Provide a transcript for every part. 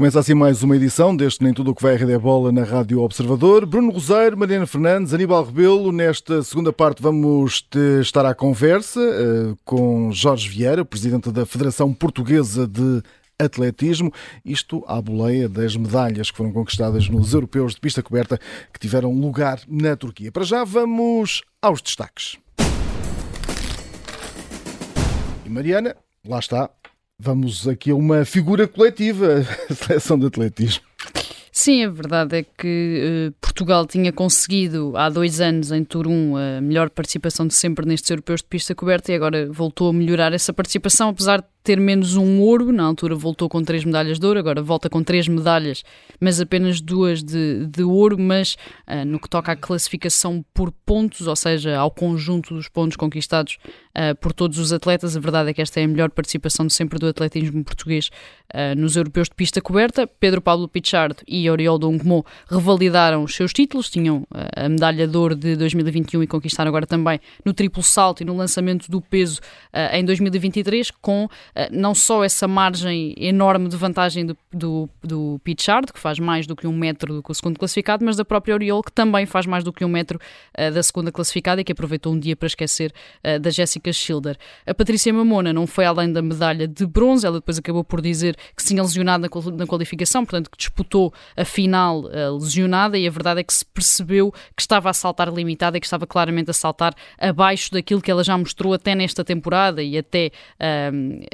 Começa assim mais uma edição deste Nem Tudo o que vai a Rede é Bola na Rádio Observador. Bruno Roseiro, Mariana Fernandes, Aníbal Rebelo. Nesta segunda parte vamos estar à conversa uh, com Jorge Vieira, presidente da Federação Portuguesa de Atletismo. Isto à boleia das medalhas que foram conquistadas nos Europeus de Pista Coberta que tiveram lugar na Turquia. Para já vamos aos destaques. E Mariana, lá está, Vamos aqui a uma figura coletiva, a seleção de atletismo. Sim, a verdade é que uh, Portugal tinha conseguido há dois anos em Turum a melhor participação de sempre nestes europeus de pista coberta e agora voltou a melhorar essa participação, apesar de ter menos um ouro, na altura voltou com três medalhas de ouro, agora volta com três medalhas, mas apenas duas de, de ouro, mas uh, no que toca à classificação por pontos, ou seja, ao conjunto dos pontos conquistados uh, por todos os atletas, a verdade é que esta é a melhor participação de sempre do atletismo português uh, nos europeus de pista coberta. Pedro Pablo Pichardo e Oriol Dongmo revalidaram os seus títulos, tinham a medalha de ouro de 2021 e conquistaram agora também no triplo salto e no lançamento do peso em 2023 com não só essa margem enorme de vantagem do, do, do Pichard, que faz mais do que um metro do que o segundo classificado, mas da própria Oriol, que também faz mais do que um metro uh, da segunda classificada e que aproveitou um dia para esquecer uh, da Jessica Schilder. A Patrícia Mamona não foi além da medalha de bronze, ela depois acabou por dizer que se tinha lesionado na, na qualificação, portanto que disputou a final uh, lesionada e a verdade é que se percebeu que estava a saltar limitada e que estava claramente a saltar abaixo daquilo que ela já mostrou até nesta temporada e até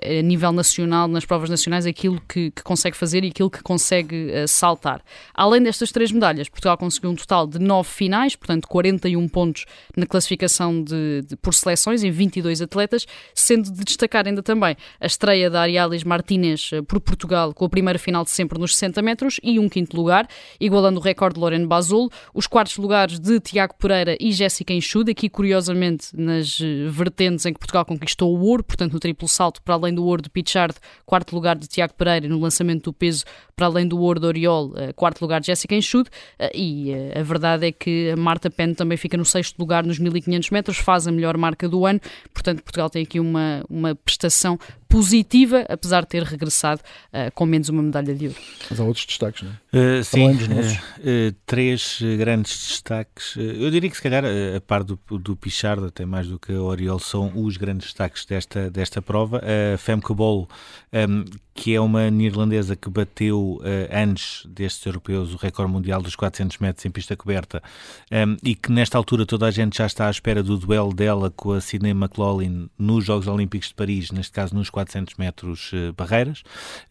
a nível nacional, nas provas nacionais, aquilo que, que consegue fazer e aquilo que consegue uh, saltar. Além destas três medalhas, Portugal conseguiu um total de nove finais, portanto 41 pontos na classificação de, de, por seleções em 22 atletas, sendo de destacar ainda também a estreia da Arialis Martínez uh, por Portugal com a primeira final de sempre nos 60 metros e um quinto lugar, igualando o recorde de Lorena Bazul, os quartos lugares de Tiago Pereira e Jéssica Enxude, aqui curiosamente nas uh, vertentes em que Portugal conquistou o ouro, portanto no triplo salto para além do ouro de Pichard, quarto lugar de Tiago Pereira no lançamento do peso, para além do ouro de Oriol, eh, quarto lugar de Jéssica Enxude, eh, e eh, a verdade é que a Marta Penn também fica no sexto lugar nos 1500 metros, faz a melhor marca do ano, portanto Portugal tem aqui uma, uma prestação positiva, apesar de ter regressado uh, com menos uma medalha de ouro. Mas há outros destaques, não é? Uh, sim, uh, três grandes destaques. eu diria que se calhar a par do, do Pichard, até mais do que a Oriol, são os grandes destaques desta, desta prova. A Femke Bol, um, que é uma neerlandesa que bateu antes destes europeus o recorde mundial dos 400 metros em pista coberta um, e que nesta altura toda a gente já está à espera do duelo dela com a Sidney McLaughlin nos Jogos Olímpicos de Paris, neste caso nos 400 metros uh, barreiras.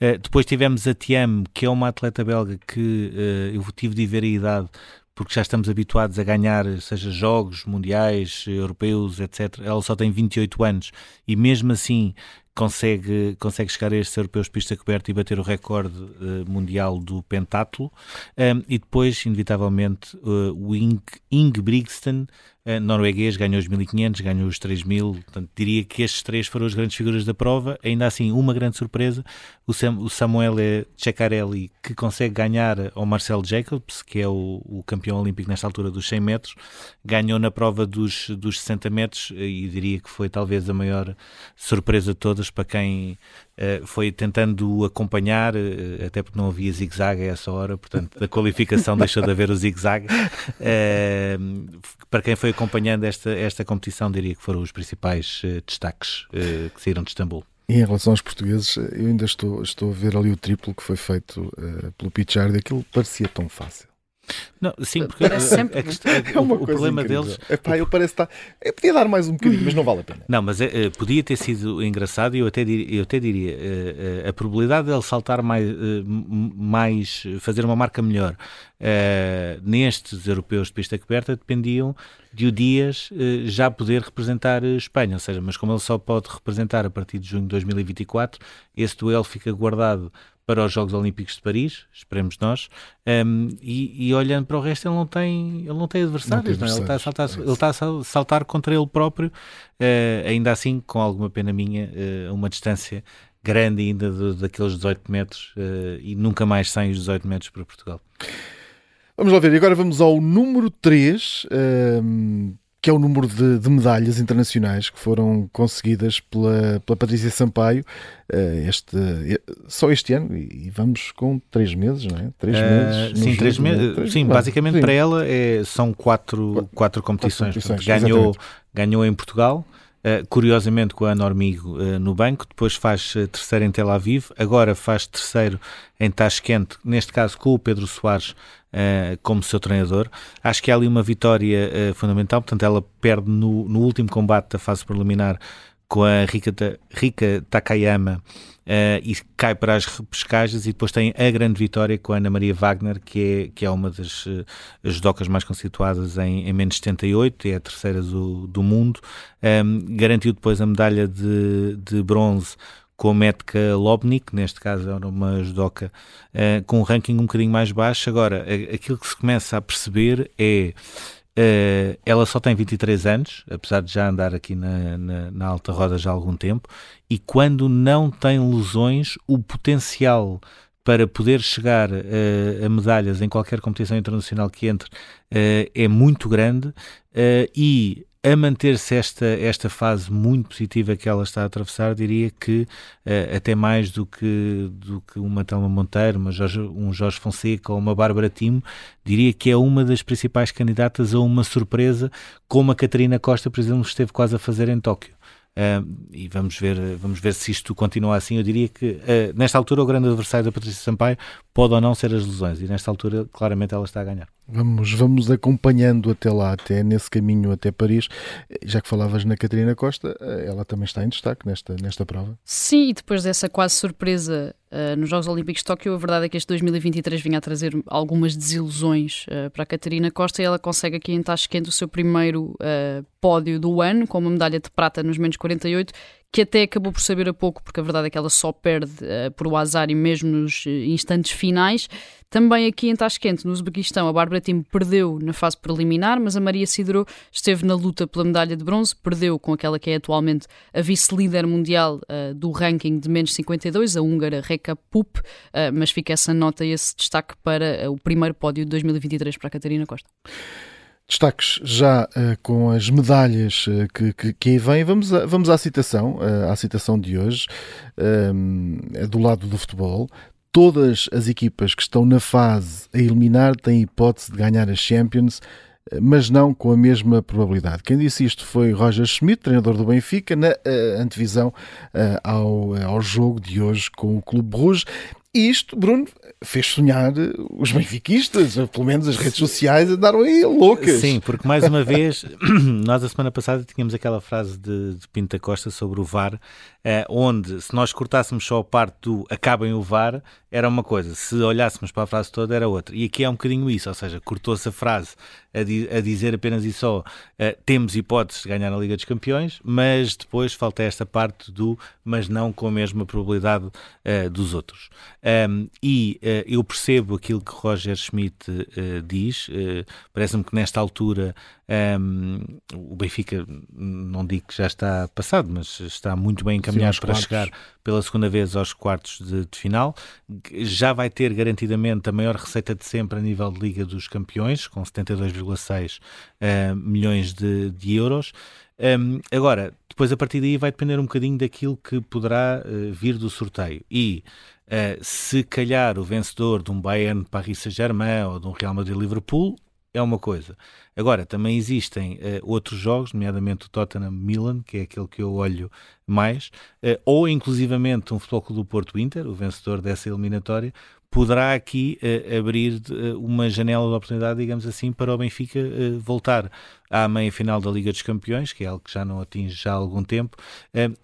Uh, depois tivemos a Tiam, que é uma atleta belga que uh, eu tive de ver a idade porque já estamos habituados a ganhar, seja jogos mundiais, europeus, etc. Ela só tem 28 anos e mesmo assim consegue, consegue chegar a estes europeus de pista coberta e bater o recorde uh, mundial do pentatlo. Um, e depois, inevitavelmente, uh, o Ing, Ingebrigtsen, uh, norueguês, ganhou os 1500, ganhou os 3000. Portanto, diria que estes três foram as grandes figuras da prova. Ainda assim, uma grande surpresa, o, Sam, o Samuel Ceccarelli, que consegue ganhar ao Marcel Jacobs, que é o, o, campeão olímpico nesta altura dos 100 metros, ganhou na prova dos, dos 60 metros e diria que foi talvez a maior surpresa de todas para quem uh, foi tentando acompanhar, uh, até porque não havia zigue-zague a essa hora, portanto, da qualificação deixou de haver o zigue-zague. Uh, para quem foi acompanhando esta, esta competição, diria que foram os principais destaques que saíram de Istambul. E em relação aos portugueses, eu ainda estou, estou a ver ali o triplo que foi feito uh, pelo Pichard, aquilo parecia tão fácil. Não, sim, porque a, sempre, a, questão, é o, o problema incrível. deles. Epá, eu parece estar. Eu podia dar mais um bocadinho, mas não vale a pena. Não, mas é, podia ter sido engraçado e eu até diria, eu até diria uh, uh, a probabilidade dele saltar mais, uh, mais, fazer uma marca melhor nestes europeus de pista coberta dependiam de o Dias já poder representar Espanha, ou seja, mas como ele só pode representar a partir de junho de 2024, esse duelo fica guardado para os Jogos Olímpicos de Paris, esperemos nós, um, e, e, olhando para o resto ele não tem, ele não tem adversários, não, tem adversários, não é? ele, está a saltar, é ele está a saltar contra ele próprio, uh, ainda assim, com alguma pena minha, uh, uma distância grande ainda do, daqueles 18 metros uh, e nunca mais sem os 18 metros para Portugal. Vamos lá ver, agora vamos ao número 3, que é o número de, de, medalhas internacionais que foram conseguidas pela, pela Patrícia Sampaio uh, este, só este ano, e vamos com três meses, não é? Três meses. Sim, três meses. Sim, basicamente sim. para ela é, são quatro, quatro competições. Quatro competições ganhou, ganhou em Portugal, Uh, curiosamente com a Ana Hormigo uh, no banco, depois faz uh, terceiro em Tel Aviv, agora faz terceiro em Tashkent, neste caso com o Pedro Soares como seu treinador. Acho que há ali uma vitória fundamental, portanto ela perde no, no último combate da fase preliminar com a Rika, Rika Takayama uh, e cai para as repescagens e depois tem a grande vitória com a Ana Maria Wagner, que é, que é uma das uh, judocas mais conceituadas em, em menos 78, é a terceira do, do mundo. Um, ehm, garantiu depois a medalha de, de bronze com a Metka Lobnik, neste caso era uma judoca uh, com um ranking um bocadinho mais baixo. Agora, aquilo que se começa a perceber é Uh, ela só tem 23 anos, apesar de já andar aqui na, na, na, alta roda já há algum tempo, e quando não tem lesões, o potencial para poder chegar uh, a medalhas em qualquer competição internacional que entre uh, é muito grande e a manter-se esta, esta fase muito positiva que ela está a atravessar, diria que uh, até mais do que, do que uma Telma Monteiro, uma Jorge, um Jorge Fonseca ou uma Bárbara Timo, diria que é uma das principais candidatas a uma surpresa, como a Catarina Costa, por exemplo, esteve quase a fazer em Tóquio. Uh, e vamos ver, vamos ver se isto continua assim. Eu diria que, uh, nesta altura, o grande adversário da Patrícia Sampaio pode ou não ser as lesões, e nesta altura, claramente, ela está a ganhar. Vamos, vamos acompanhando até lá, até nesse caminho até Paris. Já que falavas na Catarina Costa, eh, ela também está em destaque nesta, nesta prova. Sim, e depois dessa quase surpresa uh, nos Jogos Olímpicos de Tóquio, a verdade é que este 2023 vinha a trazer algumas desilusões uh, para a Catarina Costa e ela consegue aqui em Tashkent o seu primeiro uh, pódio do ano, com uma medalha de prata nos menos 48, que até acabou por saber a pouco, porque a verdade é que ela só perde uh, por o azar e mesmo nos instantes finais. Também aqui em Tashkent, no Uzbequistão, a Bárbara Tim perdeu na fase preliminar, mas a Maria Sidro esteve na luta pela medalha de bronze, perdeu com aquela que é atualmente a vice-líder mundial uh, do ranking de menos 52, a húngara Reka Pup, uh, mas fica essa nota e esse destaque para o primeiro pódio de 2023 para a Catarina Costa. Destaques já uh, com as medalhas uh, que, que, que, aí vêm. Vamos, a, vamos à citação, uh, à citação de hoje, é do lado do futebol. Todas as equipas que estão na fase a eliminar têm hipótese de ganhar as Champions, mas não com a mesma probabilidade. Quem disse isto foi Roger Schmidt, treinador do Benfica, na antevisão ao, ao jogo de hoje com o Clube Rouge. Isto, Bruno, fez sonhar os benfiquistas, pelo menos as redes sociais andaram aí loucas. Sim, porque mais uma vez, nós a semana passada tínhamos aquela frase de, de Pinta Costa sobre o VAR, eh, onde se nós cortássemos só a parte do acabem o VAR, era uma coisa, se olhássemos para a frase toda era outra. E aqui é um bocadinho isso, ou seja, cortou-se a frase a, di a, dizer apenas e só uh, temos hipóteses de ganhar a Liga dos Campeões, mas depois falta esta parte do mas não com a mesma probabilidade uh, dos outros. Um, e uh, eu percebo aquilo que Roger Schmidt diz, parece-me que nesta altura um, o Benfica, não digo que já está passado, mas está muito bem encaminhado Sim, para quartos. chegar pela segunda vez aos quartos de, de, final. Já vai ter garantidamente a maior receita de sempre a nível de Liga dos Campeões, com 72,6 uh, milhões de, de euros. Um, agora, depois a partir daí vai depender um bocadinho daquilo que poderá uh, vir do sorteio. E uh, se calhar o vencedor de um Bayern Paris Saint-Germain ou de um Real Madrid-Liverpool é uma coisa. Agora, também existem uh, outros jogos, nomeadamente o Tottenham-Milan, que é aquele que eu olho mais, uh, ou inclusivamente um Futebol Clube do Porto-Inter, o vencedor dessa eliminatória, poderá aqui uh, abrir uma janela de oportunidade, digamos assim, para o Benfica voltar à meia-final da Liga dos Campeões, que é algo que já não atinge já há algum tempo,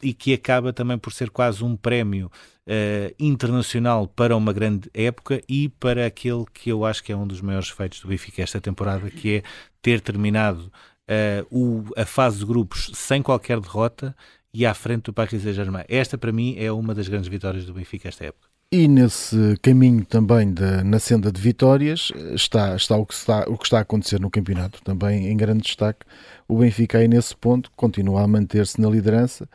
e que acaba também por ser quase um prémio uh, internacional para uma grande época e para aquele que eu acho que é um dos maiores feitos do Benfica esta temporada, que é ter terminado uh, o, a fase de grupos sem qualquer derrota e à frente do Paris Saint-Germain. Esta, para mim, é uma das grandes vitórias do Benfica esta época. E nesse caminho também na senda de vitórias está, está, o, que está o que está a acontecer no campeonato, também em grande destaque. O Benfica aí nesse ponto continua a manter-se na liderança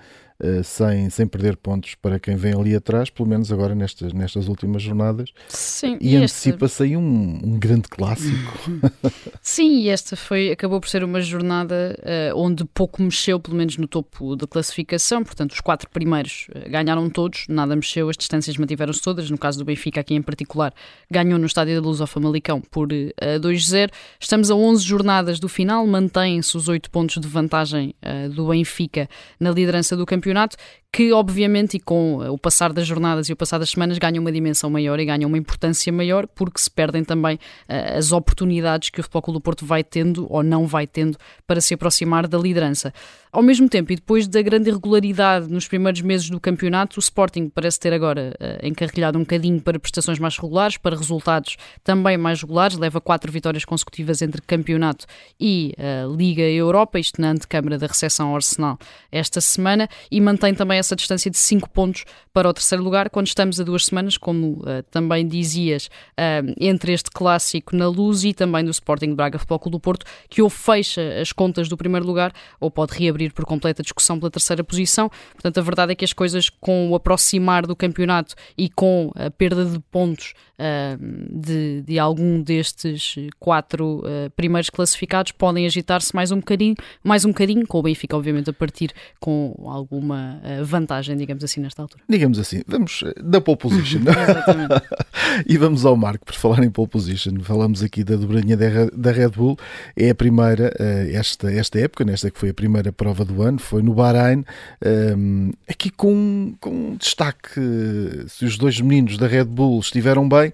uh, sem, sem perder pontos para quem vem ali atrás, pelo menos agora nestas, nestas últimas jornadas. Sim, e, e antecipa-se aí um, um, grande clássico. Sim, e esta foi, acabou por ser uma jornada uh, onde pouco mexeu, pelo menos no topo da classificação, portanto os quatro primeiros uh, ganharam todos, nada mexeu, as distâncias mantiveram-se todas, no caso do Benfica aqui em particular, ganhou no Estádio da Luz ao Famalicão por uh, 2-0. Estamos a 11 jornadas do final, mantêm-se os 8 pontos de vantagem do Benfica na liderança do campeonato, que obviamente e com o passar das jornadas e o passar das semanas ganham uma dimensão maior e ganham uma importância maior porque se perdem também uh, as oportunidades que o Futebol Clube do Porto vai tendo ou não vai tendo para se aproximar da liderança. Ao mesmo tempo, e depois da grande irregularidade nos primeiros meses do campeonato, o Sporting parece ter agora uh, encarrilhado um bocadinho para prestações mais regulares, para resultados também mais regulares, leva quatro vitórias consecutivas entre campeonato e uh, Liga Europa, isto na antecâmara da recepção ao Arsenal esta semana, e mantém também essa distância de 5 pontos para o terceiro lugar, quando estamos a duas semanas, como uh, também dizias, entre este clássico na luz e também do Sporting Braga Futebol Clube do Porto, que ou fecha as contas do primeiro lugar ou pode reabrir por completo a discussão pela terceira posição. Portanto, a verdade é que as coisas com o aproximar do campeonato e com a perda de pontos uh, de, de, algum destes quatro primeiros classificados podem agitar-se mais um bocadinho, mais um bocadinho, com o Benfica, obviamente, a partir com alguma vantagem, digamos assim, nesta altura. Digamos assim, vamos da pole position. e vamos ao Marco, por falar em pole position. Falamos aqui da dobradinha da Red Bull. É a primeira, esta, esta época, nesta que foi a primeira prova do ano, foi no Bahrein. Um, aqui com, com destaque, se os dois meninos da Red Bull estiveram bem,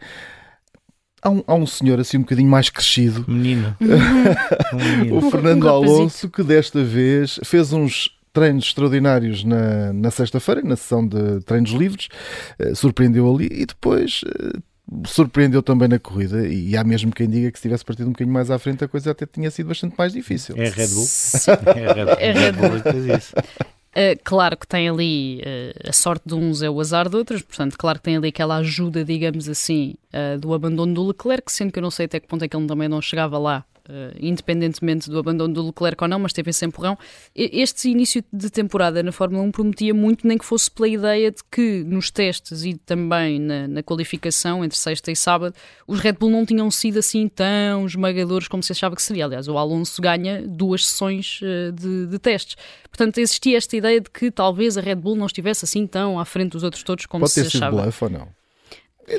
Há um, há um, senhor assim um bocadinho mais crescido. Menino. um menino. o Fernando Alonso, que desta vez fez uns treinos extraordinários na, na sexta-feira, na sessão de treinos livres, uh, surpreendeu ali e depois uh, surpreendeu também na corrida. E há mesmo quem diga que se tivesse partido um bocadinho mais à frente, a coisa até tinha sido bastante mais difícil. É Red Bull. é Red Bull. É Red Bull. Uh, claro que tem ali uh, a sorte de uns é o azar de outros, portanto, claro que tem ali aquela ajuda, digamos assim, uh, do abandono do Leclerc, sendo que eu não sei até que ponto é que ele também não chegava lá independentemente do abandono do Leclerc ou não, mas teve esse empurrão. Este início de temporada na Fórmula 1 prometia muito, nem que fosse pela ideia de que nos testes e também na, na, qualificação entre sexta e sábado, os Red Bull não tinham sido assim tão esmagadores como se achava que seria. Aliás, o Alonso ganha duas sessões uh, de, de, testes. Portanto, existia esta ideia de que talvez a Red Bull não estivesse assim tão à frente dos outros todos como Pode se ter achava. Sido bluff ou não?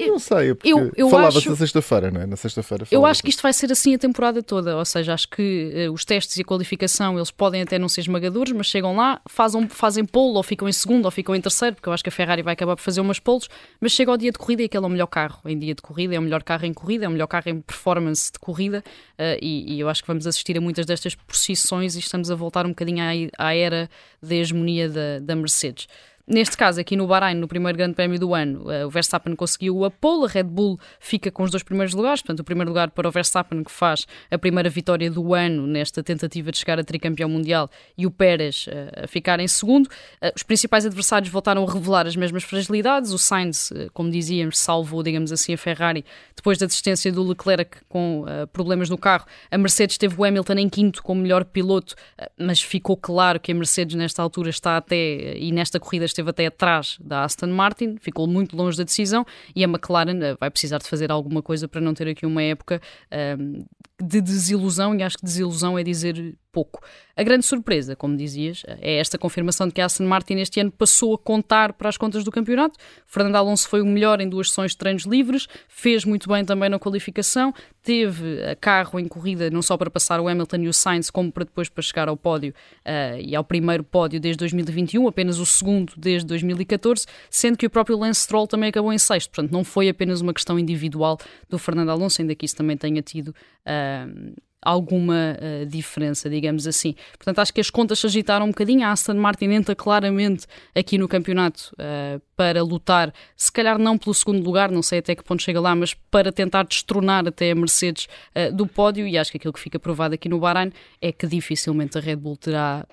Eu não sei, porque eu, eu falava-se acho, na sexta-feira, não é? Na sexta-feira. Eu acho que isto vai ser assim a temporada toda, ou seja, acho que uh, os testes e a qualificação eles podem até não ser esmagadores, mas chegam lá, fazem, fazem pole, ou ficam em segundo, ou ficam em terceiro, porque eu acho que a Ferrari vai acabar por fazer umas poles, mas chega ao dia de corrida e aquele é o melhor carro em dia de corrida, é o melhor carro em corrida, é o melhor carro em performance de corrida, uh, e, e, eu acho que vamos assistir a muitas destas posições e estamos a voltar um bocadinho à, à era da hegemonia da, da Mercedes. Neste caso, aqui no Bahrein, no primeiro grande prémio do ano, eh, o Verstappen conseguiu a pole, a Red Bull fica com os dois primeiros lugares, portanto, o primeiro lugar para o Verstappen, que faz a primeira vitória do ano nesta tentativa de chegar a tricampeão mundial, e o Pérez eh, a ficar em segundo. Eh, os principais adversários voltaram a revelar as mesmas fragilidades. O Sainz, como dizíamos, salvou, digamos assim, a Ferrari depois da desistência do Leclerc com problemas no carro. A Mercedes teve o Hamilton em quinto como melhor piloto, mas ficou claro que a Mercedes, nesta altura, está até, e nesta corrida, esteve até atrás da Aston Martin, ficou muito longe da decisão e a McLaren eh, vai precisar de fazer alguma coisa para não ter aqui uma época um, ehm, de desilusão, e acho que desilusão é dizer pouco. A grande surpresa, como dizias, é esta confirmação de que a Aston Martin este ano passou a contar para as contas do campeonato. Fernando Alonso foi o melhor em duas sessões de treinos livres, fez muito bem também na qualificação, teve a carro em corrida não só para passar o Hamilton e o Sainz, como para depois para chegar ao pódio uh, e ao primeiro pódio desde 2021, apenas o segundo desde 2014, sendo que o próprio Lance Stroll também acabou em sexto. Portanto, não foi apenas uma questão individual do Fernando Alonso, ainda que isso também tenha tido. Uh, alguma uh, diferença, digamos assim. Portanto, acho que as contas se agitaram um bocadinho. A Aston Martin entra claramente aqui no campeonato uh, para lutar, se calhar não pelo segundo lugar, não sei até que ponto chega lá, mas para tentar destronar até a Mercedes uh, do pódio. E acho que aquilo que fica provado aqui no Bahrein é que dificilmente a Red Bull terá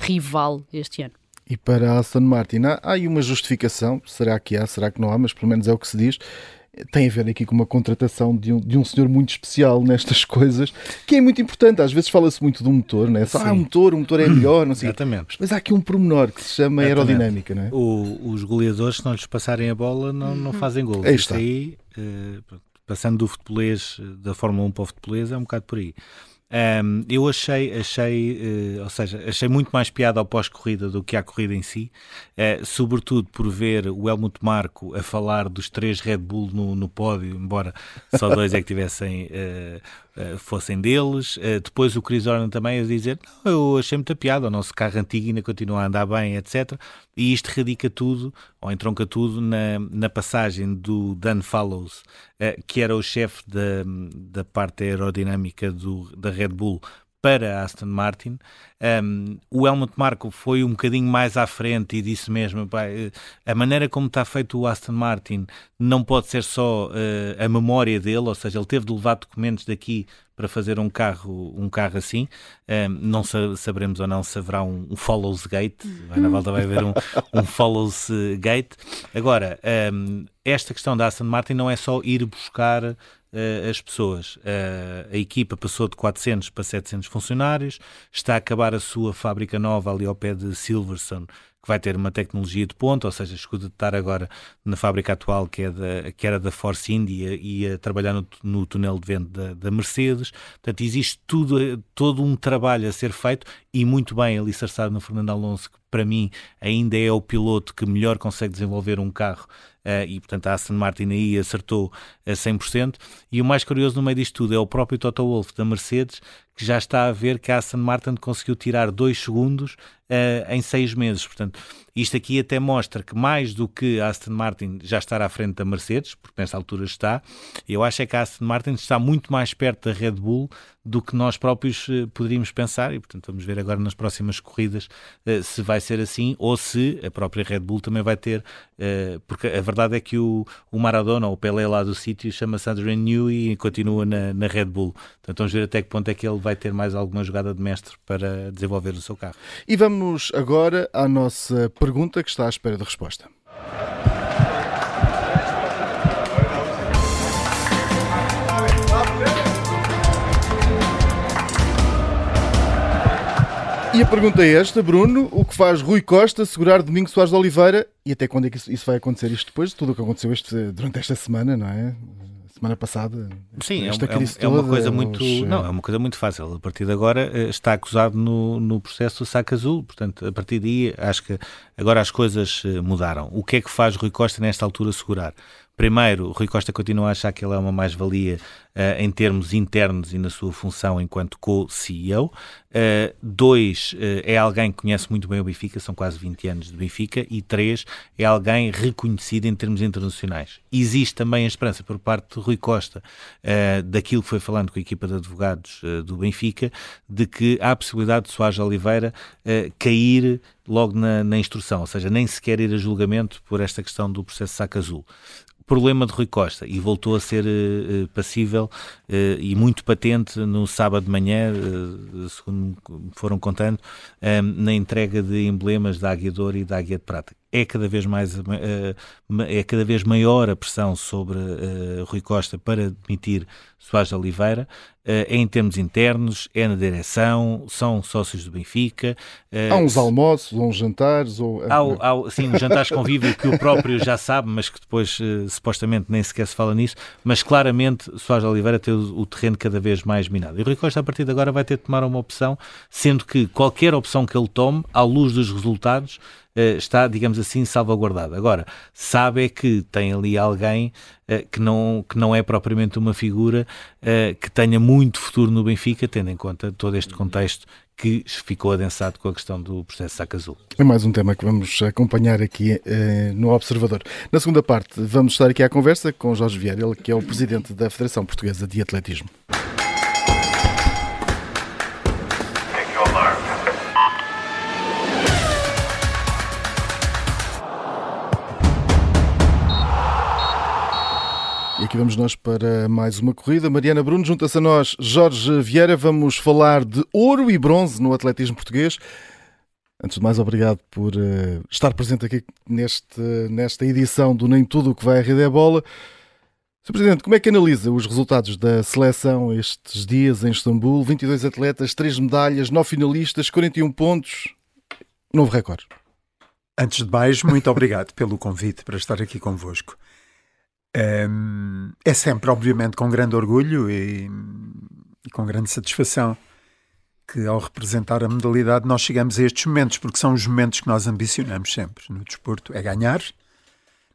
rival este ano. E para a Aston Martin, há, há aí uma justificação, será que há, será que não há, mas pelo menos é o que se diz, tem a ver aqui com uma contratação de um, de um senhor muito especial nestas coisas, que é muito importante. Às vezes fala-se muito do motor, né? Só, ah, o motor, o motor é melhor, não sei. Exatamente. Mas há aqui um pormenor que se chama Exatamente. aerodinâmica, não é? O, os goleadores, se não lhes passarem a bola, não, não uhum. fazem gols. Aí está. aí, uh, passando do futebolês, da Fórmula 1 para o futebolês, é um bocado por aí. Um, eu achei, achei uh, ou seja, achei muito mais piada ao pós-corrida do que à corrida em si, uh, sobretudo por ver o Helmut Marco a falar dos três Red Bull no, no pódio, embora só dois é que tivessem uh, fossem deles. Depois o Chris Horner também a dizer: Não, eu achei muita piada, o nosso carro antigo ainda continua a andar bem, etc. E isto radica tudo, ou entronca tudo, na, na passagem do Dan Fallows, que era o chefe da, da parte aerodinâmica do, da Red Bull, para Aston Martin. Um, o Helmut Marko foi um bocadinho mais à frente e disse mesmo: pá, a maneira como está feito o Aston Martin não pode ser só uh, a memória dele, ou seja, ele teve de levar documentos daqui para fazer um carro, um carro assim. Um, não saberemos ou não se haverá um, um Follows Gate. Na volta vai haver um, um Follows Gate. Agora, um, esta questão da Aston Martin não é só ir buscar uh, as pessoas. Uh, a equipa passou de 400 para 700 funcionários, está a acabar a sua fábrica nova ali ao pé de Silverstone, que vai ter uma tecnologia de ponta, ou seja, escuta de estar agora na fábrica atual, que, é da, que era da Force India, e a trabalhar no, no túnel de vento da, da, Mercedes. Portanto, existe tudo, todo um trabalho a ser feito e muito bem alicerçado no Fernando Alonso, que para mim ainda é o piloto que melhor consegue desenvolver um carro Uh, e portanto a Aston Martin aí acertou a 100%. E o mais curioso no meio disto tudo é o próprio Toto Wolff da Mercedes, que já está a ver que a Aston Martin conseguiu tirar 2 segundos uh, em 6 meses. Portanto, isto aqui até mostra que mais do que a Aston Martin já estar à frente da Mercedes, porque nesta altura está, eu acho é que a Aston Martin está muito mais perto da Red Bull do que nós próprios uh, poderíamos pensar e, portanto, vamos ver agora nas próximas corridas se vai ser assim ou se a própria Red Bull também vai ter, uh, porque a verdade é que o, o Maradona, o Pelé lá do sítio, chama-se Adrian Newey e continua na, na Red Bull. Portanto, vamos ver até que ponto é que ele vai ter mais alguma jogada de mestre para desenvolver o seu carro. E vamos agora à nossa pergunta que está à espera de resposta. E a pergunta é esta, Bruno: o que faz Rui Costa segurar Domingo Soares de Oliveira e até quando é que isso vai acontecer? Isto depois de tudo o que aconteceu este, durante esta semana, não é? Semana passada. Sim, esta é, é, é uma coisa muito. Não, é uma coisa muito fácil. A partir de agora eh, está acusado no, no processo do saco azul. Portanto, a partir daí acho que agora as coisas eh, mudaram. O que é que faz Rui Costa nesta altura segurar? Primeiro, Rui Costa continua a achar que ele é uma mais-valia uh, em termos internos e na sua função enquanto co-CEO. Uh, eh, dois, uh, é alguém que conhece muito bem o Benfica, são quase 20 anos de Benfica. E três, é alguém reconhecido em termos internacionais. Existe também a esperança por parte de Rui Costa, daquilo que foi falando com a equipa de advogados do Benfica, de que há a possibilidade de Soares Oliveira cair logo na, na, instrução, ou seja, nem sequer ir a julgamento por esta questão do processo saco azul problema de Rui Costa e voltou a ser uh, passível uh, e muito patente no sábado de manhã, uh, segundo foram contando, na entrega de emblemas da Águia de Ouro e da Águia de Prata é cada vez mais é cada vez maior a pressão sobre uh, Rui Costa para demitir Soares de Oliveira uh, é em termos internos, é na direção, são sócios do Benfica. Uh, há uns almoços, uns jantares, ou há, há sim, uns jantares convívio que o próprio já sabe, mas que depois supostamente nem sequer se fala nisso. Mas claramente Soares de Oliveira tem o, o terreno cada vez mais minado. E Rui Costa a partir de agora vai ter de tomar uma opção, sendo que qualquer opção que ele tome, à luz dos resultados eh, está, digamos assim, salvaguardado. Agora, sabe é que tem ali alguém eh, que, não, que não é propriamente uma figura eh, que tenha muito futuro no Benfica, tendo em conta todo este contexto que ficou adensado com a questão do processo saca azul. É mais um tema que vamos acompanhar aqui no Observador. Na segunda parte, vamos estar aqui à conversa com Jorge Vieira, ele que é o presidente da Federação Portuguesa de Atletismo. Aqui vamos nós para mais uma corrida. Mariana Bruno junta-se a nós. Jorge Vieira, vamos falar de ouro e bronze no atletismo português. Antes de mais, obrigado por uh, estar presente aqui neste, nesta edição do Nem Tudo o que vai à Rede é Bola. Sr. Presidente, como é que analisa os resultados da seleção estes dias em Istambul? 22 atletas, 3 medalhas, 9 finalistas, 41 pontos, novo recorde. Antes de mais, muito obrigado pelo convite para estar aqui convosco. É sempre, obviamente, com grande orgulho e, e com grande satisfação que, ao representar a modalidade, nós chegamos a estes momentos, porque são os momentos que nós ambicionamos sempre no desporto: é ganhar.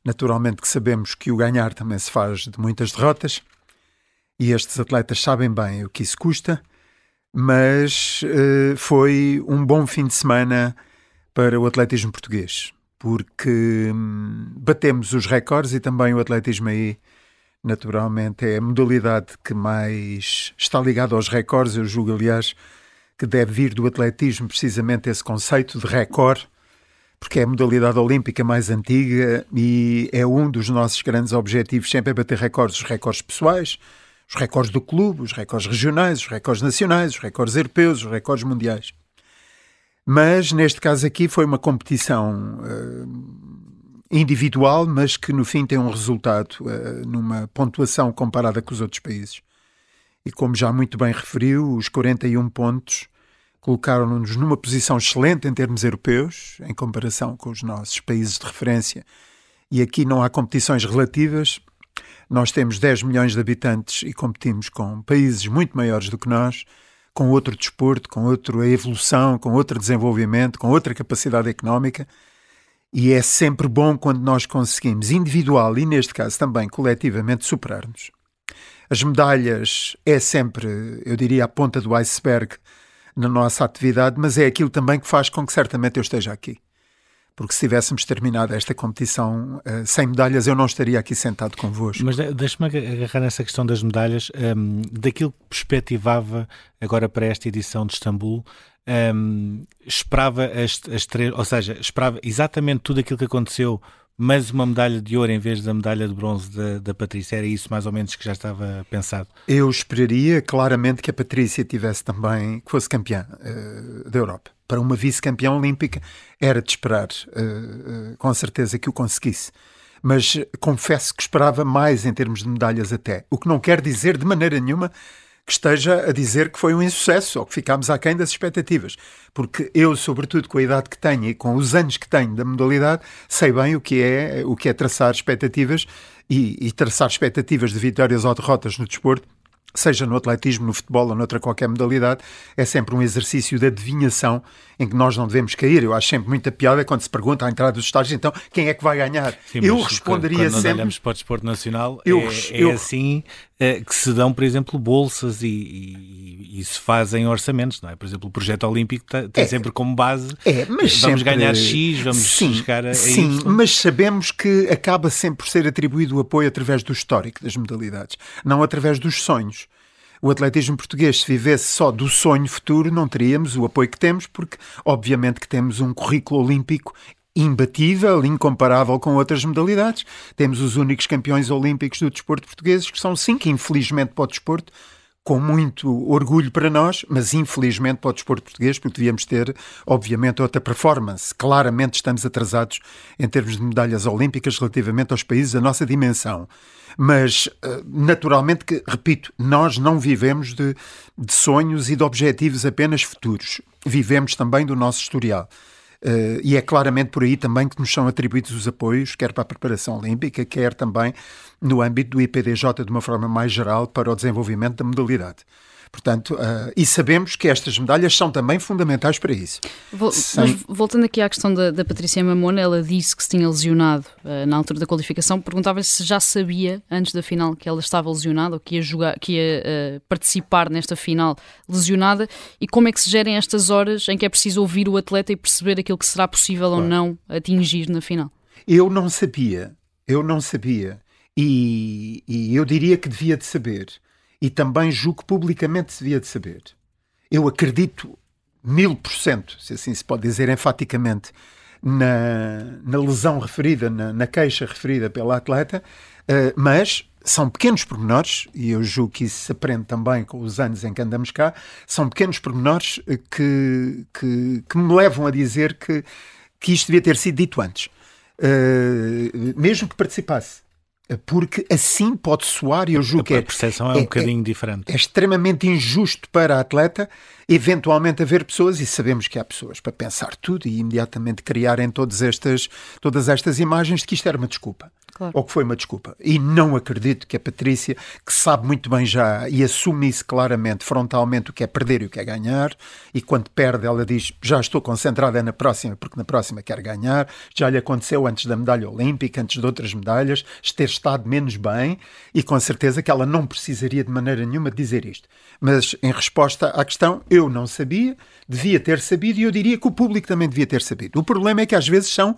Naturalmente que sabemos que o ganhar também se faz de muitas derrotas e estes atletas sabem bem o que isso custa, mas uh, foi um bom fim de semana para o atletismo português, porque hum, batemos os recordes e também o atletismo aí, naturalmente, é a modalidade que mais está ligada aos recordes. Eu julgo, aliás, que deve vir do atletismo precisamente esse conceito de recorde porque é a modalidade olímpica mais antiga e é um dos nossos grandes objetivos sempre é bater recordes, os recordes pessoais, os recordes do clube, os recordes regionais, os recordes nacionais, os recordes europeus, os recordes mundiais. Mas neste caso aqui foi uma competição uh, individual, mas que no fim tem um resultado uh, numa pontuação comparada com os outros países. E como já muito bem referiu, os 41 pontos colocaram-nos numa posição excelente em termos europeus, em comparação com os nossos países de referência. E aqui não há competições relativas. Nós temos 10 milhões de habitantes e competimos com países muito maiores do que nós, com outro desporto, com outra evolução, com outro desenvolvimento, com outra capacidade económica. E é sempre bom quando nós conseguimos, individual e neste caso também coletivamente, superar-nos. As medalhas é sempre, eu diria, a ponta do iceberg na nossa atividade, mas é aquilo também que faz com que certamente eu esteja aqui. Porque se tivéssemos terminado esta competição uh, sem medalhas, eu não estaria aqui sentado convosco. Mas deixe-me agarrar nessa questão das medalhas, um, ehm, daquilo que perspectivava agora para esta edição de Istambul, um, ehm, esperava as, as três, ou seja, esperava exatamente tudo aquilo que aconteceu mas uma medalha de ouro em vez da medalha de bronze da, da Patrícia. Era isso mais ou menos que já estava pensado? Eu esperaria claramente que a Patrícia tivesse também, que fosse campeã uh, da Europa. Para uma vice-campeã olímpica era de esperar, uh, uh, com certeza, que o conseguisse. Mas confesso que esperava mais em termos de medalhas até. O que não quer dizer de maneira nenhuma que esteja a dizer que foi um insucesso ou que ficámos aquém das expectativas. Porque eu, sobretudo com a idade que tenho e com os anos que tenho da modalidade, sei bem o que é, o que é traçar expectativas e, e traçar expectativas de vitórias ou derrotas no desporto seja no atletismo, no futebol ou noutra qualquer modalidade, é sempre um exercício de adivinhação em que nós não devemos cair. Eu acho sempre muita piada quando se pergunta à entrada dos estágios, então, quem é que vai ganhar? Sim, eu responderia quando sempre... Quando olhamos para o desporto nacional, eu, é, eu... é assim é, que se dão, por exemplo, bolsas e, e, e, se fazem orçamentos, não é? Por exemplo, o projeto olímpico tem é, sempre como base é, mas vamos sempre... ganhar X, vamos sim, chegar a, Sim, mas sabemos que acaba sempre por ser atribuído o apoio através do histórico das modalidades, não através dos sonhos o atletismo português, se vivesse só do sonho futuro, não teríamos o apoio que temos, porque obviamente que temos um currículo olímpico imbatível, incomparável com outras modalidades. Temos os únicos campeões olímpicos do desporto portugueses, que são cinco, infelizmente, para o desporto, com muito orgulho para nós, mas infelizmente para o desporto português, porque devíamos ter, obviamente, outra performance. Claramente estamos atrasados em termos de medalhas olímpicas relativamente aos países da nossa dimensão. Mas, eh, naturalmente, que, repito, nós não vivemos de, de sonhos e de objetivos apenas futuros. Vivemos também do nosso historial. Uh, e é claramente por aí também que nos são atribuídos os apoios, quer para a preparação olímpica, quer também no âmbito do IPDJ de uma forma mais geral para o desenvolvimento da modalidade. Portanto, uh, e sabemos que estas medalhas são também fundamentais para isso. Vol Sem... Mas voltando aqui à questão da, da, Patrícia Mamona, ela disse que se tinha lesionado uh, na altura da qualificação. Perguntava-lhe se já sabia, antes da final, que ela estava lesionada ou que ia, jogar, que ia uh, participar nesta final lesionada e como é que se gerem estas horas em que é preciso ouvir o atleta e perceber aquilo que será possível claro. ou não atingir na final. Eu não sabia, eu não sabia. E, e eu diria que devia de saber e também julgo que publicamente se devia de saber. Eu acredito mil por cento, se assim se pode dizer enfaticamente, na, na lesão referida, na, na, queixa referida pela atleta, uh, mas são pequenos pormenores, e eu julgo que isso se aprende também com os anos em que andamos cá, são pequenos pormenores que, que, que me levam a dizer que, que isto devia ter sido dito antes. Uh, mesmo que participasse porque assim pode soar e eu julgo que a percepção é, é um bocadinho é, diferente. É extremamente injusto para a atleta eventualmente haver pessoas, e sabemos que há pessoas para pensar tudo e imediatamente criarem todas estas, todas estas imagens de que isto era uma desculpa. Claro. Ou que foi uma desculpa. E não acredito que a Patrícia, que sabe muito bem já e assume isso claramente, frontalmente, o que é perder e o que é ganhar, e quando perde, ela diz: Já estou concentrada na próxima, porque na próxima quero ganhar. Já lhe aconteceu antes da medalha olímpica, antes de outras medalhas, ter estado menos bem, e com certeza que ela não precisaria de maneira nenhuma dizer isto. Mas em resposta à questão, eu não sabia, devia ter sabido, e eu diria que o público também devia ter sabido. O problema é que às vezes são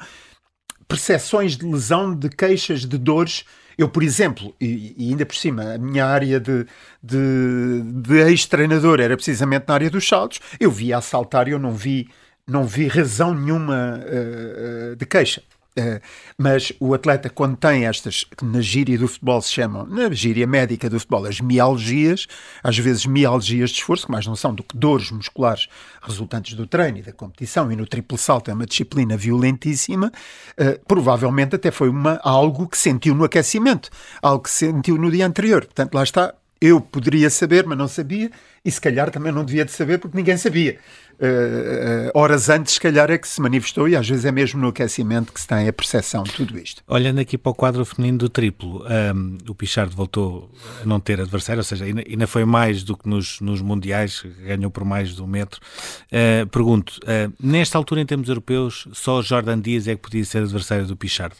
percepções de lesão, de queixas, de dores. Eu, por exemplo, e, e ainda por cima, a minha área de, de, de ex-treinador era precisamente na área dos saltos, eu via a saltar e eu não vi, não vi razão nenhuma uh, de queixa. Uh, mas o atleta, quando tem estas, que na gíria do futebol se chamam, na gíria médica do futebol, as mialgias, às vezes mialgias de esforço, que mais não são do que dores musculares resultantes do treino e da competição, e no triplo salto é uma disciplina violentíssima, uh, provavelmente até foi uma, algo que sentiu no aquecimento, algo que sentiu no dia anterior. Portanto, lá está, eu poderia saber, mas não sabia, e se calhar também não devia de saber porque ninguém sabia. Uh, uh, horas antes, se calhar, é que se manifestou, e às vezes é mesmo no aquecimento que se tem a percepção de tudo isto. Olhando aqui para o quadro feminino do triplo, um, o Pichard voltou a não ter adversário, ou seja, ainda, ainda foi mais do que nos, nos Mundiais, ganhou por mais de um metro. Uh, pergunto, nesta altura, em termos europeus, só Jordan Dias é que podia ser adversário do Pichard?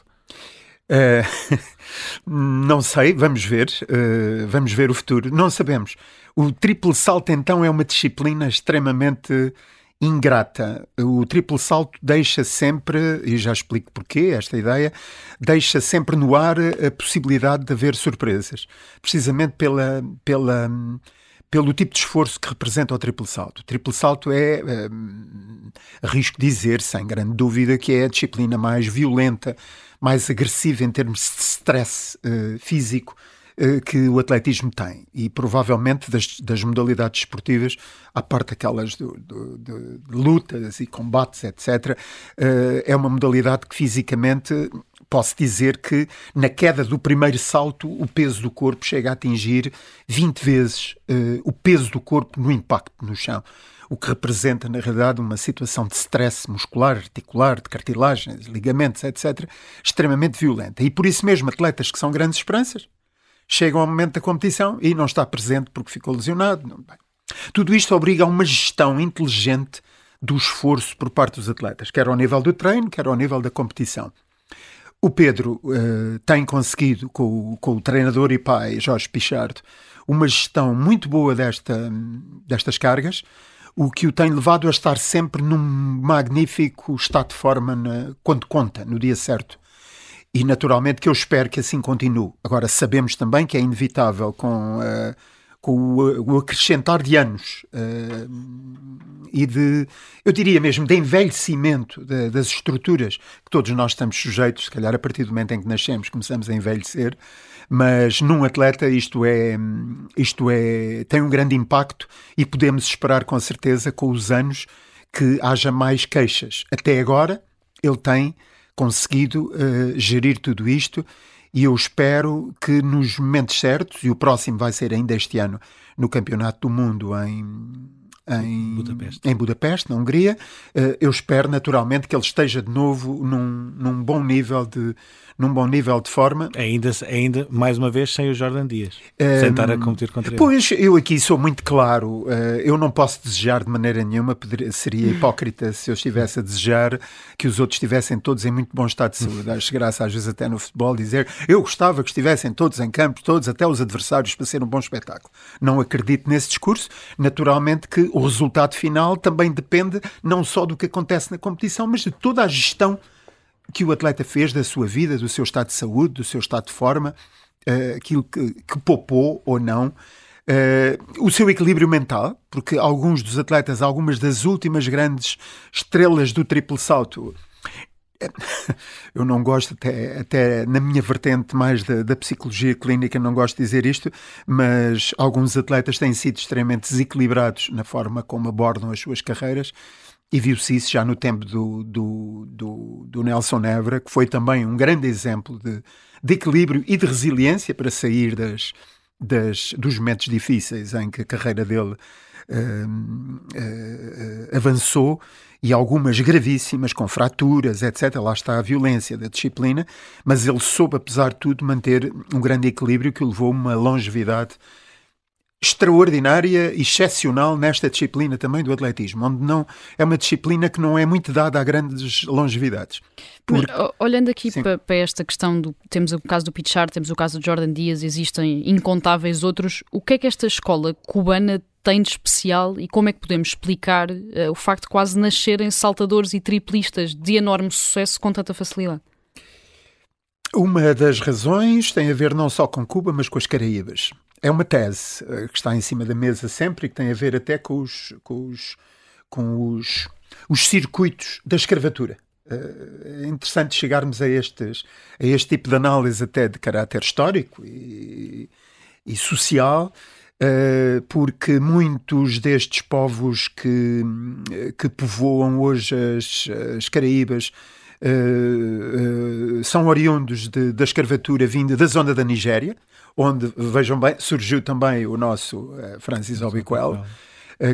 Uh, não sei, vamos ver, uh, vamos ver o futuro. Não sabemos. O triplo salto, então, é uma disciplina extremamente ingrata. O triplo salto deixa sempre, e já explico porquê, esta ideia, deixa sempre no ar a possibilidade de haver surpresas. Precisamente pela. pela pelo tipo de esforço que representa o triplo salto. O triplo salto é, é arrisco dizer, sem grande dúvida, que é a disciplina mais violenta, mais agressiva em termos de stress uh, físico uh, que o atletismo tem. E provavelmente das, das modalidades esportivas, à parte aquelas do, do, de lutas e combates, etc., uh, eh, é uma modalidade que fisicamente posso dizer que na queda do primeiro salto o peso do corpo chega a atingir 20 vezes uh, o peso do corpo no impacto no chão. O que representa, na realidade, uma situação de stress muscular, articular, de cartilagens, ligamentos, etc., extremamente violenta. E por isso mesmo, atletas que são grandes esperanças chegam ao momento da competição e não está presente porque ficou lesionado. Tudo isto obriga a uma gestão inteligente do esforço por parte dos atletas, quer ao nível do treino, quer ao nível da competição. O Pedro uh, tem conseguido, com o, com o, treinador e pai Jorge Pichardo, uma gestão muito boa desta, destas cargas, o que o tem levado a estar sempre num magnífico estado de forma na, quando conta, no dia certo. E naturalmente que eu espero que assim continue. Agora, sabemos também que é inevitável com. Uh, com o, acrescentar de anos uh, e de, eu diria mesmo, de envelhecimento de, das estruturas que todos nós estamos sujeitos, se calhar a partir do momento em que nascemos começamos a envelhecer, mas num atleta isto é, isto é tem um grande impacto e podemos esperar com certeza com os anos que haja mais queixas. Até agora ele tem conseguido uh, gerir tudo isto e eu espero que nos momentos certos, e o próximo vai ser ainda este ano no Campeonato do Mundo em, em Budapeste. em Budapeste, na Hungria, eh, eu espero naturalmente que ele esteja de novo num, num bom nível de num bom nível de forma. Ainda, ainda mais uma vez, sem o Jordan Dias, um, sem estar a competir contra ele. Pois, eu aqui sou muito claro, uh, eu não posso desejar de maneira nenhuma, seria hipócrita se eu estivesse a desejar que os outros estivessem todos em muito bom estado de saúde. Acho graça às vezes até no futebol dizer eu gostava que estivessem todos em campo, todos, até os adversários, para ser um bom espetáculo. Não acredito nesse discurso. Naturalmente que o resultado final também depende não só do que acontece na competição, mas de toda a gestão que o atleta fez da sua vida, do seu estado de saúde, do seu estado de forma, uh, aquilo que, que poupou ou não. Uh, o seu equilíbrio mental, porque alguns dos atletas, algumas das últimas grandes estrelas do triplo salto, eu não gosto, até, até na minha vertente mais da, da, psicologia clínica, não gosto de dizer isto, mas alguns atletas têm sido extremamente desequilibrados na forma como abordam as suas carreiras. E viu-se isso já no tempo do, do, do, do, Nelson Évora, que foi também um grande exemplo de, de equilíbrio e de resiliência para sair das, das, dos momentos difíceis em que a carreira dele uh, uh, avançou e algumas gravíssimas, com fraturas, etc. Lá está a violência da disciplina, mas ele soube, apesar de tudo, manter um grande equilíbrio que o levou a uma longevidade extraordinária e excepcional nesta disciplina também do atletismo, onde não é uma disciplina que não é muito dada a grandes longevidades. Porque... Olhando aqui para, para, esta questão do temos o caso do Pichard, temos o caso do Jordan Dias, existem incontáveis outros. O que é que esta escola cubana tem de especial e como é que podemos explicar uh, o facto de quase nascerem saltadores e triplistas de enorme sucesso com tanta facilidade? Uma das razões tem a ver não só com Cuba, mas com as Caraíbas é uma tese uh, que está em cima da mesa sempre e que tem a ver até com os, com os, com os, os circuitos da escravatura. Uh, é interessante chegarmos a, estes, a este tipo de análise até de caráter histórico e, e social, uh, porque muitos destes povos que, que povoam hoje as, as Caraíbas uh, são oriundos de, da escravatura vinda da zona da Nigéria, onde, vejam bem, surgiu também o nosso uh, Francis Obiquel,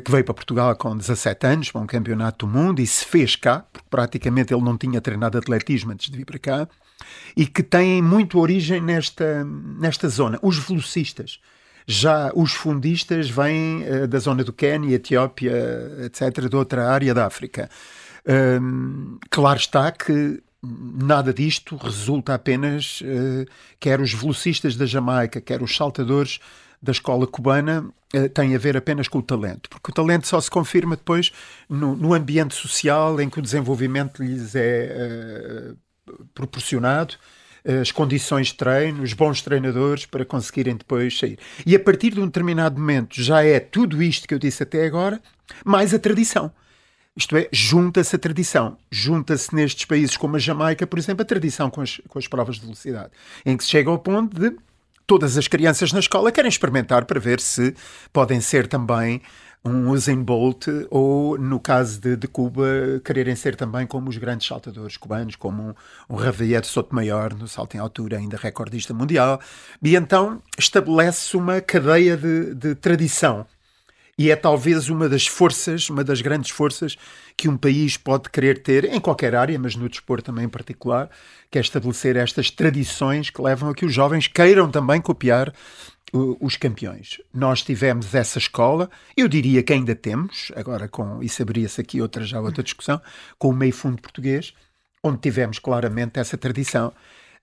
que veio para Portugal com 17 anos, para um campeonato do mundo, e se fez cá, porque praticamente ele não tinha treinado atletismo antes de vir para cá, e que tem muito origem nesta, nesta zona. Os velocistas. Já os fundistas vêm uh, da zona do Quênia, Etiópia, etc., de outra área da África. Claro está que nada disto resulta apenas, uh, quer os velocistas da Jamaica, quer os saltadores da escola cubana, uh, têm a ver apenas com o talento, porque o talento só se confirma depois no, no ambiente social em que o desenvolvimento lhes é uh, proporcionado as condições de treino, os bons treinadores para conseguirem depois sair. E a partir de um determinado momento já é tudo isto que eu disse até agora, mais a tradição. Isto é, junta-se a tradição. Junta-se nestes países como a Jamaica, por exemplo, a tradição com as, com as provas de velocidade, em que se chega ao ponto de todas as crianças na escola querem experimentar para ver se podem ser também um Usain Bolt ou, no caso de, de, Cuba, quererem ser também como os grandes saltadores cubanos, como um, um Javier Sotomayor no salto em altura, ainda recordista mundial. E então estabelece uma cadeia de, de tradição e é talvez uma das forças, uma das grandes forças que um país pode querer ter, em qualquer área, mas no desporto também em particular, que é estabelecer estas tradições que levam a que os jovens queiram também copiar os campeões. Nós tivemos essa escola, eu diria que ainda temos, agora com, isso abriria-se aqui outra já outra discussão, com o meio fundo português, onde tivemos claramente essa tradição.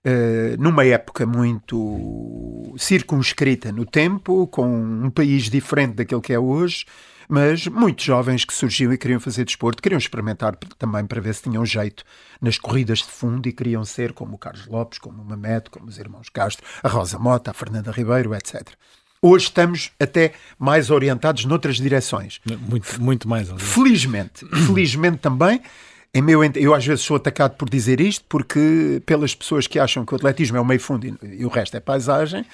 Uh, numa época muito circunscrita no tempo, com um país diferente daquele que é hoje, mas muitos jovens que surgiam e queriam fazer desporto, queriam experimentar também para ver se tinham jeito nas corridas de fundo e queriam ser como o Carlos Lopes, como o Mamed, como os irmãos Castro, a Rosa Mota, a Fernanda Ribeiro, etc. Hoje estamos até mais orientados noutras direções. Muito, muito mais. Aliás. Felizmente. Felizmente também em meu, eu às vezes sou atacado por dizer isto, porque pelas pessoas que acham que o atletismo é o meio fundo e, o resto é paisagem,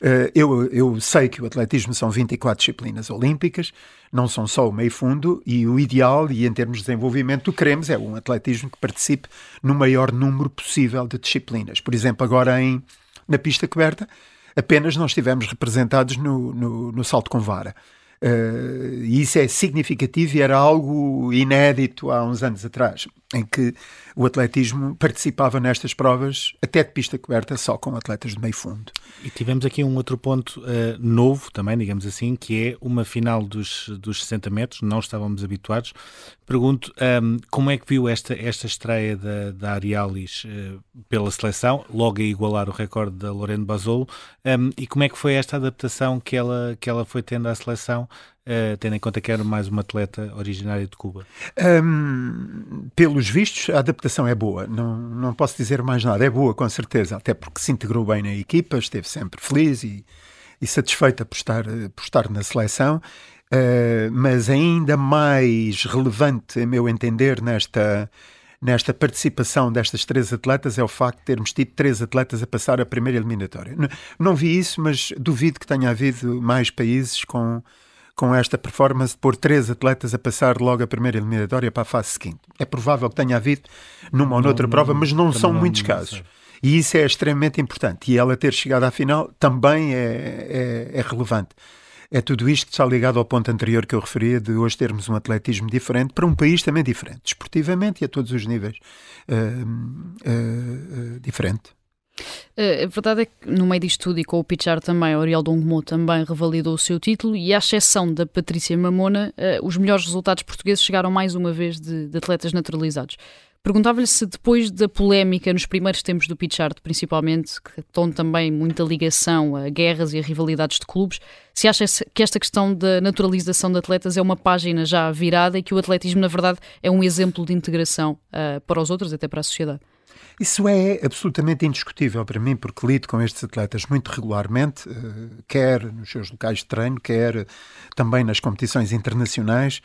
eh, eu, eu sei que o atletismo são 24 disciplinas olímpicas, não são só o meio fundo, e o ideal, e em termos de desenvolvimento, o que queremos é um atletismo que participe no maior número possível de disciplinas. Por exemplo, agora em, na pista coberta, apenas nós estivemos representados no, no, no salto com vara. Uh, e isso é significativo e era algo inédito há uns anos atrás, em que o atletismo participava nestas provas, até de pista coberta, só com atletas de meio fundo. E tivemos aqui um outro ponto uh, novo também, digamos assim, que é uma final dos, dos 60 metros, não estávamos habituados. Pergunto um, ehm, como é que viu esta, esta estreia da, da Arialis uh, pela seleção, logo a igualar o recorde da Lorena Basolo, um, ehm, e como é que foi esta adaptação que ela, que ela foi tendo à seleção Uh, tendo em conta que era mais uma atleta originária de Cuba? Um, pelos vistos, a adaptação é boa. Não, não posso dizer mais nada. É boa, com certeza, até porque se integrou bem na equipa, esteve sempre feliz e, e satisfeita por estar, por estar na seleção. Uh, mas ainda mais relevante, a meu entender, nesta, nesta participação destas três atletas é o facto de termos tido três atletas a passar a primeira eliminatória. Não vi isso, mas duvido que tenha havido mais países com com esta performance de pôr três atletas a passar logo a primeira eliminatória para a fase seguinte. É provável que tenha havido numa ou noutra não, prova, mas não são não, muitos casos. E isso é extremamente importante. E ela ter chegado à final também é, é, é relevante. É tudo isto que está ligado ao ponto anterior que eu referia de hoje termos um atletismo diferente para um país também diferente, desportivamente e a todos os níveis uh, uh, uh, diferente. A verdade é que no meio disto tudo e com o Pichar também, a Oriel Dongmo também revalidou o seu título e à exceção da Patrícia Mamona, os melhores resultados portugueses chegaram mais uma vez de, de atletas naturalizados. Perguntava-lhe se depois da polémica nos primeiros tempos do Pichard, principalmente, que estão também muita ligação a guerras e a rivalidades de clubes, se acha que esta questão da naturalização de atletas é uma página já virada e que o atletismo, na verdade, é um exemplo de integração uh, para os outros, até para a sociedade. Isso é absolutamente indiscutível para mim, porque lido com estes atletas muito regularmente, eh, quer nos seus locais de treino, quer também nas competições internacionais.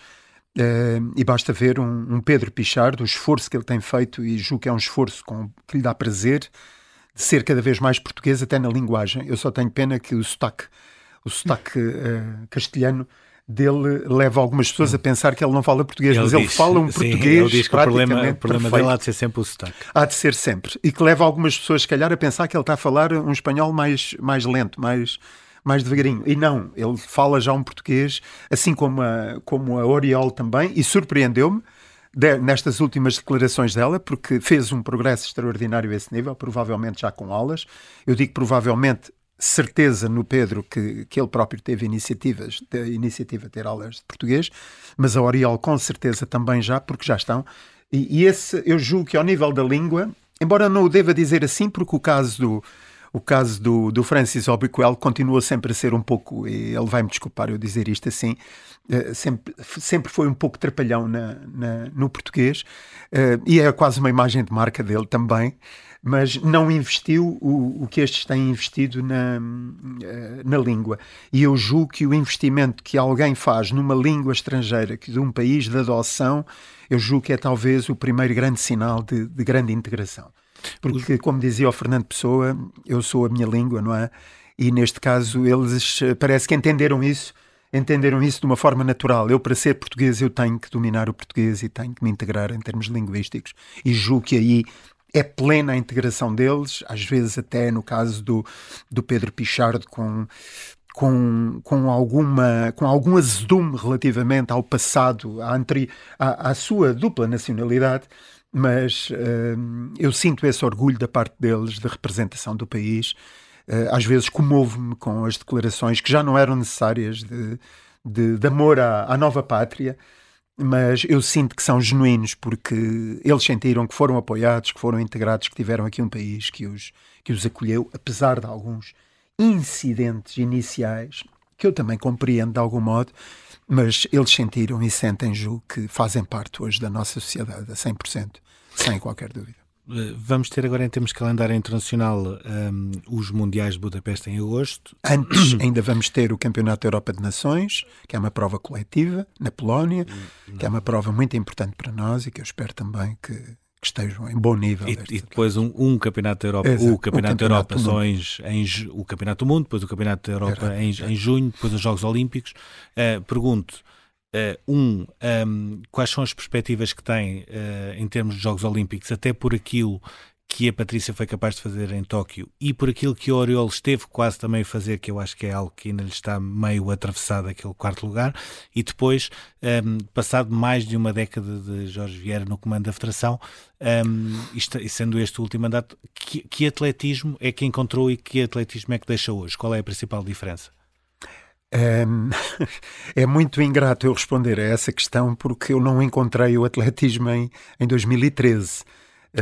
Uh, e basta ver um, Pedro Pichard, o esforço que ele tem feito, e julgo que é um esforço que lhe dá prazer de ser cada vez mais português, até na linguagem. Eu só tenho pena que o sotaque, o sotaque castelhano dele leva algumas pessoas a pensar que ele não fala português, ele mas diz, ele fala um sim, português. Ele diz que o problema, o problema dele há de ser sempre o sotaque. Há de ser sempre. E que leva algumas pessoas, se calhar, a pensar que ele está a falar um espanhol mais, mais lento, mais mais devagarinho. E não, ele fala já um português, assim como a, como a Oriol também, e surpreendeu-me nestas últimas declarações dela, porque fez um progresso extraordinário a esse nível, provavelmente já com aulas. Eu digo provavelmente, certeza no Pedro que, que ele próprio teve iniciativas, de, iniciativa de ter aulas de português, mas a Oriol com certeza também já, porque já estão. E, e esse, eu julgo que ao nível da língua, embora não o deva dizer assim, porque o caso do o caso do, do Francis Obiquel continua sempre a ser um pouco, e ele vai-me desculpar eu dizer isto assim, uh, sempre, sempre foi um pouco trapalhão na, na no português, uh, e é quase uma imagem de marca dele também, mas não investiu o, o que estes têm investido na, uh, na língua. E eu julgo que o investimento que alguém faz numa língua estrangeira, que de um país de adoção, eu julgo que é talvez o primeiro grande sinal de, de grande integração. Porque, como dizia o Fernando Pessoa, eu sou a minha língua, não é? E neste caso eles eh, parece que entenderam isso, entenderam isso de uma forma natural. Eu, para ser português, eu tenho que dominar o português e tenho que me integrar em termos linguísticos. E julgo que aí é plena a integração deles, às vezes até no caso do, do Pedro Pichardo com, com, com, alguma, com algum azedume relativamente ao passado, à, à, à sua dupla nacionalidade, mas uh, eu sinto esse orgulho da parte deles de representação do país. Uh, às vezes comovo-me com as declarações que já não eram necessárias de, de, de amor à, à, nova pátria, mas eu sinto que são genuínos porque eles sentiram que foram apoiados, que foram integrados, que tiveram aqui um país que os, que os acolheu, apesar de alguns incidentes iniciais que eu também compreendo de algum modo, mas eles sentiram e sentem, julgo, que fazem parte hoje da nossa sociedade a 100%, sem qualquer dúvida. Vamos ter agora, em termos de calendário internacional, um, os Mundiais de Budapeste em agosto. Antes, ainda vamos ter o Campeonato da Europa de Nações, que é uma prova coletiva, na Polónia, Não. que é uma prova muito importante para nós e que eu espero também que, que estejam em bom nível. E, e depois um, um, Campeonato da Europa, Exato, o Campeonato, da Europa só em, em, o Campeonato do Mundo, depois o Campeonato da Europa em, em, junho, depois os Jogos Olímpicos. Uh, pergunto, uh, um, um, quais são as perspectivas que tem uh, em termos de Jogos Olímpicos, até por aquilo que a Patrícia foi capaz de fazer em Tóquio e por aquilo que o Oriol esteve quase também a fazer, que eu acho que é algo que ainda lhe está meio atravessado aquele quarto lugar, e depois, um, passado mais de uma década de Jorge Vieira no comando da Federação, um, e sendo este o último mandato, que, que atletismo é que encontrou e que atletismo é que deixa hoje? Qual é a principal diferença? É, muito ingrato eu responder a essa questão porque eu não encontrei o atletismo em, em 2013.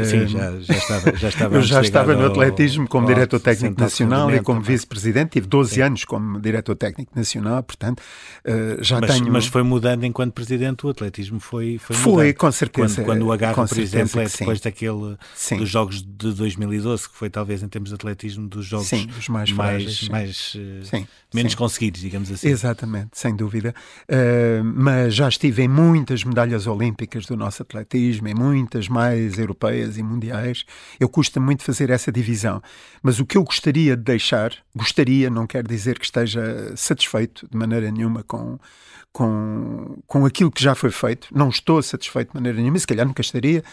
Sim, já, já estava, já estava Eu já estava no atletismo como diretor técnico nacional e como vice-presidente. Tive 12 Sim. anos como diretor técnico nacional, portanto, uh, já mas, tenho. Mas foi mudando enquanto presidente, o atletismo foi Foi, foi com certeza. Quando, quando o agarro, por exemplo, é depois daquele sim. dos Jogos de 2012, que foi talvez em termos de atletismo dos Jogos sim, os mais, mais, mais sim. menos conseguidos, digamos assim. Exatamente, sem dúvida. Uh, mas já estive em muitas medalhas olímpicas do nosso atletismo, em muitas mais europeias europeias e mundiais, eu custa muito fazer essa divisão. Mas o que eu gostaria de deixar, gostaria, não quer dizer que esteja satisfeito de maneira nenhuma com, com, com aquilo que já foi feito. Não estou satisfeito de maneira nenhuma, se calhar nunca estaria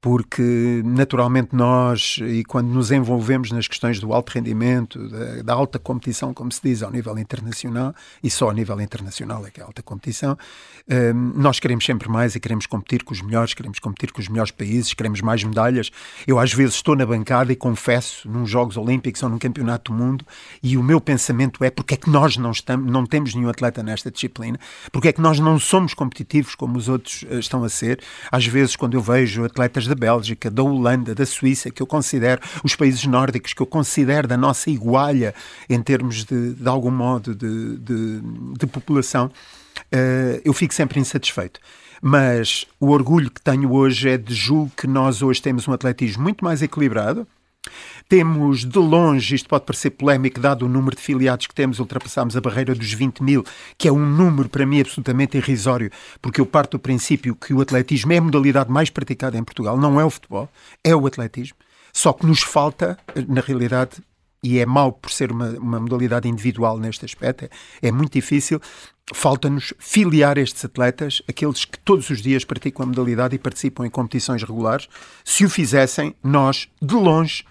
porque naturalmente nós, e quando nos envolvemos nas questões do alto rendimento, da, da, alta competição, como se diz, ao nível internacional, e só ao nível internacional é que é alta competição, um, nós queremos sempre mais e queremos competir com os melhores, queremos competir com os melhores países, queremos mais medalhas. Eu às vezes estou na bancada e confesso, num Jogos Olímpicos ou num Campeonato do Mundo, e o meu pensamento é porque é que nós não, estamos, não temos nenhum atleta nesta disciplina, porque é que nós não somos competitivos como os outros uh, estão a ser. Às vezes, quando eu vejo atletas da Bélgica, da Holanda, da Suíça, que eu considero os países nórdicos, que eu considero da nossa igualha em termos de, de algum modo, de, de, de população, uh, eu fico sempre insatisfeito. Mas o orgulho que tenho hoje é de julgo que nós hoje temos um atletismo muito mais equilibrado, temos de longe, isto pode parecer polémico, dado o número de filiados que temos, ultrapassámos a barreira dos 20 mil, que é um número para mim absolutamente irrisório, porque eu parto do princípio que o atletismo é a modalidade mais praticada em Portugal, não é o futebol, é o atletismo. Só que nos falta, na realidade, e é mau por ser uma, uma modalidade individual neste aspecto, é, é muito difícil, falta-nos filiar estes atletas, aqueles que todos os dias praticam a modalidade e participam em competições regulares. Se o fizessem, nós, de longe,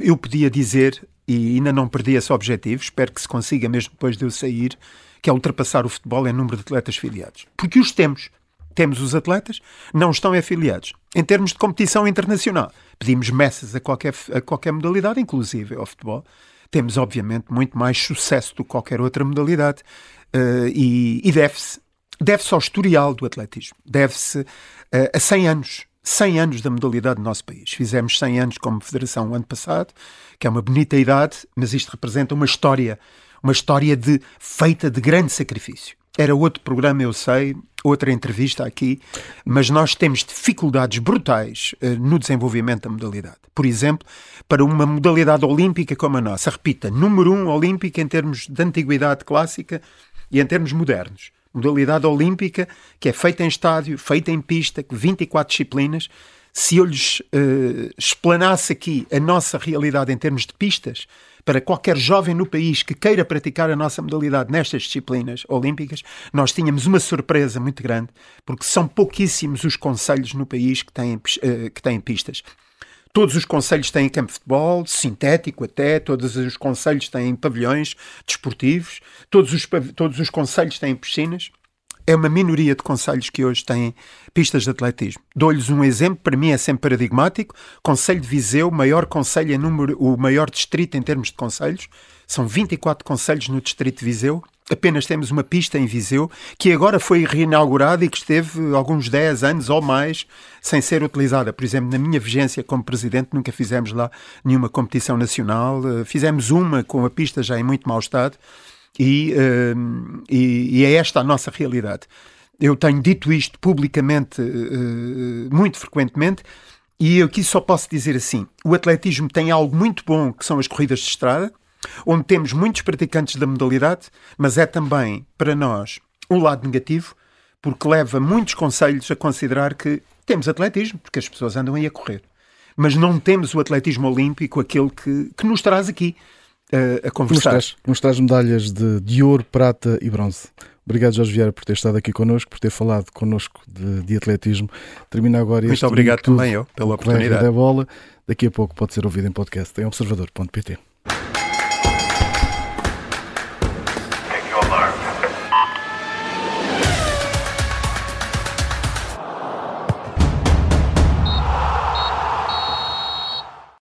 eu podia dizer, e ainda não perdi esse objetivo, espero que se consiga mesmo depois de eu sair, que é ultrapassar o futebol em número de atletas filiados. Porque os temos. Temos os atletas, não estão afiliados. Em termos de competição internacional, pedimos meças a qualquer, a qualquer modalidade, inclusive ao futebol. Temos, obviamente, muito mais sucesso do que qualquer outra modalidade uh, e, e deve-se deve-se ao historial do atletismo, deve-se uh, a 100 anos 100 anos da modalidade no nosso país. Fizemos 100 anos como federação o ano passado, que é uma bonita idade, mas isto representa uma história, uma história de feita de grande sacrifício. Era outro programa, eu sei, outra entrevista aqui, mas nós temos dificuldades brutais uh, no desenvolvimento da modalidade. Por exemplo, para uma modalidade olímpica como a nossa, repita, número um olímpica em termos de antiguidade clássica e em termos modernos modalidade olímpica, que é feita em estádio, feita em pista, 24 disciplinas. Se eu lhes uh, explanasse aqui a nossa realidade em termos de pistas, para qualquer jovem no país que queira praticar a nossa modalidade nestas disciplinas olímpicas, nós tínhamos uma surpresa muito grande, porque são pouquíssimos os conselhos no país que têm, uh, que têm pistas. Todos os conselhos têm campo de futebol, sintético até, todos os conselhos têm pavilhões desportivos, todos os, todos os conselhos têm piscinas. É uma minoria de conselhos que hoje têm pistas de atletismo. Dou-lhes um exemplo, para mim é sempre paradigmático. Conselho de Viseu, maior conselho em número, o maior distrito em termos de conselhos. São 24 conselhos no distrito de Viseu apenas temos uma pista em Viseu, que agora foi reinaugurada e que esteve alguns 10 anos ou mais sem ser utilizada. Por exemplo, na minha vigência como presidente, nunca fizemos lá nenhuma competição nacional. Eh, fizemos uma com a pista já em muito mau estado e, uh, e, e é esta a nossa realidade. Eu tenho dito isto publicamente uh, muito frequentemente. E eu aqui só posso dizer assim: o atletismo tem algo muito bom que são as corridas de estrada, onde temos muitos praticantes da modalidade, mas é também, para nós, um lado negativo, porque leva muitos conselhos a considerar que temos atletismo, porque as pessoas andam aí a correr. Mas não temos o atletismo olímpico, aquele que, que nos traz aqui uh, a conversar. Nos traz, nos traz medalhas de, de ouro, prata e bronze. Obrigado, Jorge Vieira, por ter estado aqui connosco, por ter falado connosco de, de atletismo. Termina agora este. Muito obrigado também eu pela oportunidade. Da bola. Daqui a pouco pode ser ouvido em podcast em observador.pt.